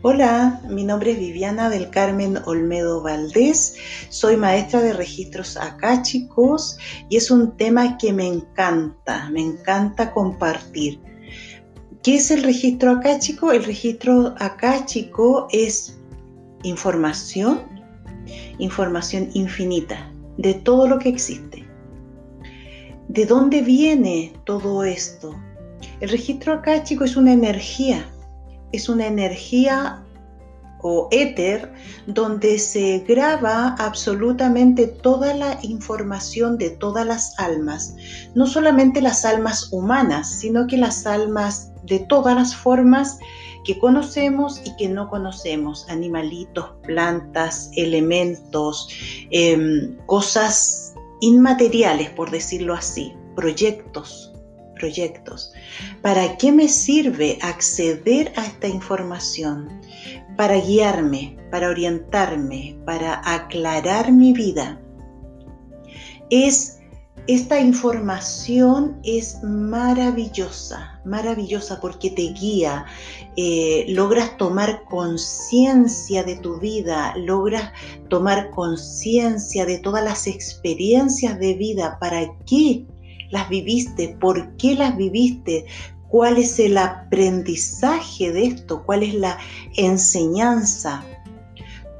Hola, mi nombre es Viviana del Carmen Olmedo Valdés, soy maestra de registros acáchicos y es un tema que me encanta, me encanta compartir. ¿Qué es el registro acáchico? El registro acáchico es información, información infinita de todo lo que existe. ¿De dónde viene todo esto? El registro acáchico es una energía es una energía o éter donde se graba absolutamente toda la información de todas las almas, no solamente las almas humanas, sino que las almas de todas las formas que conocemos y que no conocemos, animalitos, plantas, elementos, em, cosas inmateriales, por decirlo así, proyectos, proyectos. ¿Para qué me sirve acceder a esta información? Para guiarme, para orientarme, para aclarar mi vida. Es esta información es maravillosa, maravillosa porque te guía, eh, logras tomar conciencia de tu vida, logras tomar conciencia de todas las experiencias de vida, para qué las viviste, por qué las viviste, cuál es el aprendizaje de esto, cuál es la enseñanza.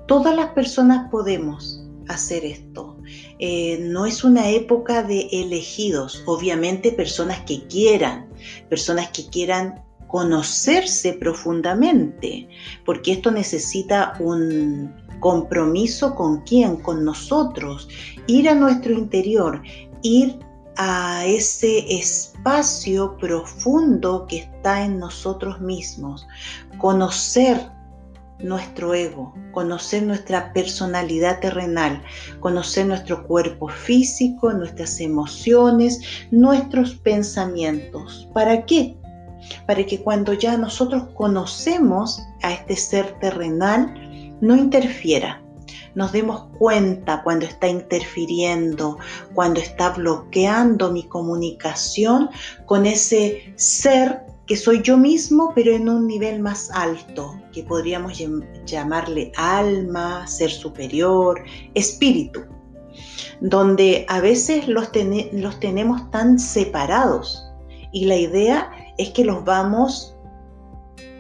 Todas las personas podemos hacer esto. Eh, no es una época de elegidos, obviamente personas que quieran, personas que quieran conocerse profundamente, porque esto necesita un compromiso con quién, con nosotros, ir a nuestro interior, ir a ese espacio profundo que está en nosotros mismos, conocer nuestro ego, conocer nuestra personalidad terrenal, conocer nuestro cuerpo físico, nuestras emociones, nuestros pensamientos. ¿Para qué? Para que cuando ya nosotros conocemos a este ser terrenal, no interfiera, nos demos cuenta cuando está interfiriendo, cuando está bloqueando mi comunicación con ese ser que soy yo mismo, pero en un nivel más alto, que podríamos llamarle alma, ser superior, espíritu, donde a veces los, tenemos tan separados y la idea es que los vamos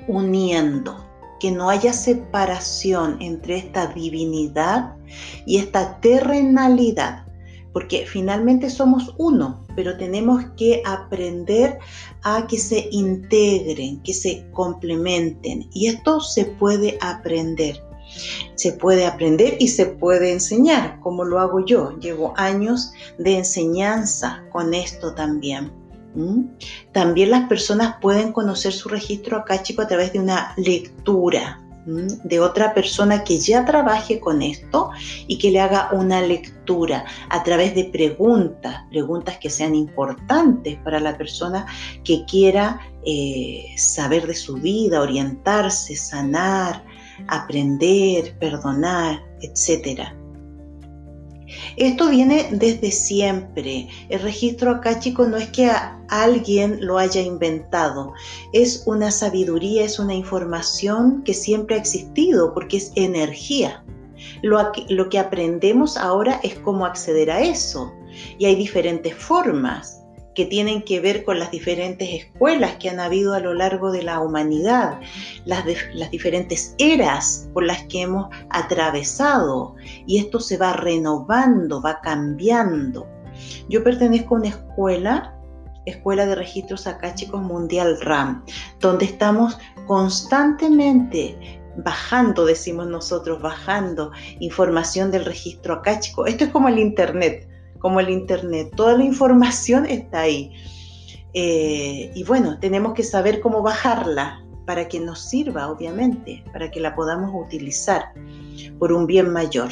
uniendo que no haya separación entre esta divinidad y esta terrenalidad, porque finalmente somos uno, pero tenemos que aprender a que se integren, que se complementen, y esto se puede aprender. Se puede aprender y se puede enseñar, como lo hago yo. Llevo años de enseñanza con esto también. También las personas pueden conocer su registro acáchico a través de una lectura de otra persona que ya trabaje con esto y que le haga una lectura a través de preguntas, preguntas que sean importantes para la persona que quiera eh, saber de su vida, orientarse, sanar, aprender, perdonar, etcétera. Esto viene desde siempre. El registro acáchico no es que alguien lo haya inventado, es una sabiduría, es una información que siempre ha existido porque es energía. Lo que aprendemos ahora es cómo acceder a eso. Y hay diferentes formas que tienen que ver con las diferentes escuelas que han habido a lo largo de la humanidad, las, diferentes eras por las que hemos atravesado. Y esto se va renovando, va cambiando. Yo pertenezco a una escuela Escuela de Registros Acáchicos Mundial RAM, donde estamos constantemente bajando, decimos nosotros, bajando información del registro acáchico. Esto es como el Internet como el Internet. Toda la información está ahí. Eh, y bueno, tenemos que saber cómo bajarla para que nos sirva, obviamente, para que la podamos utilizar por un bien mayor.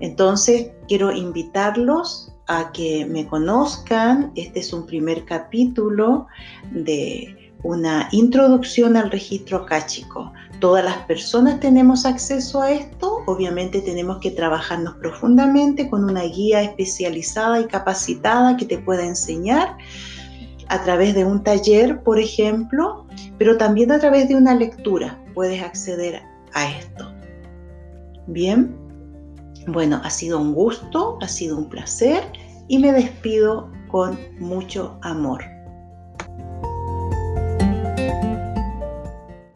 Entonces, quiero invitarlos a que me conozcan. Este es un primer capítulo de una introducción al registro acáchico. Todas las personas tenemos acceso a esto, obviamente tenemos que trabajarnos profundamente con una guía especializada y capacitada que te pueda enseñar a través de un taller, por ejemplo, pero también a través de una lectura puedes acceder a esto. Bien, bueno, ha sido un gusto, ha sido un placer y me despido con mucho amor.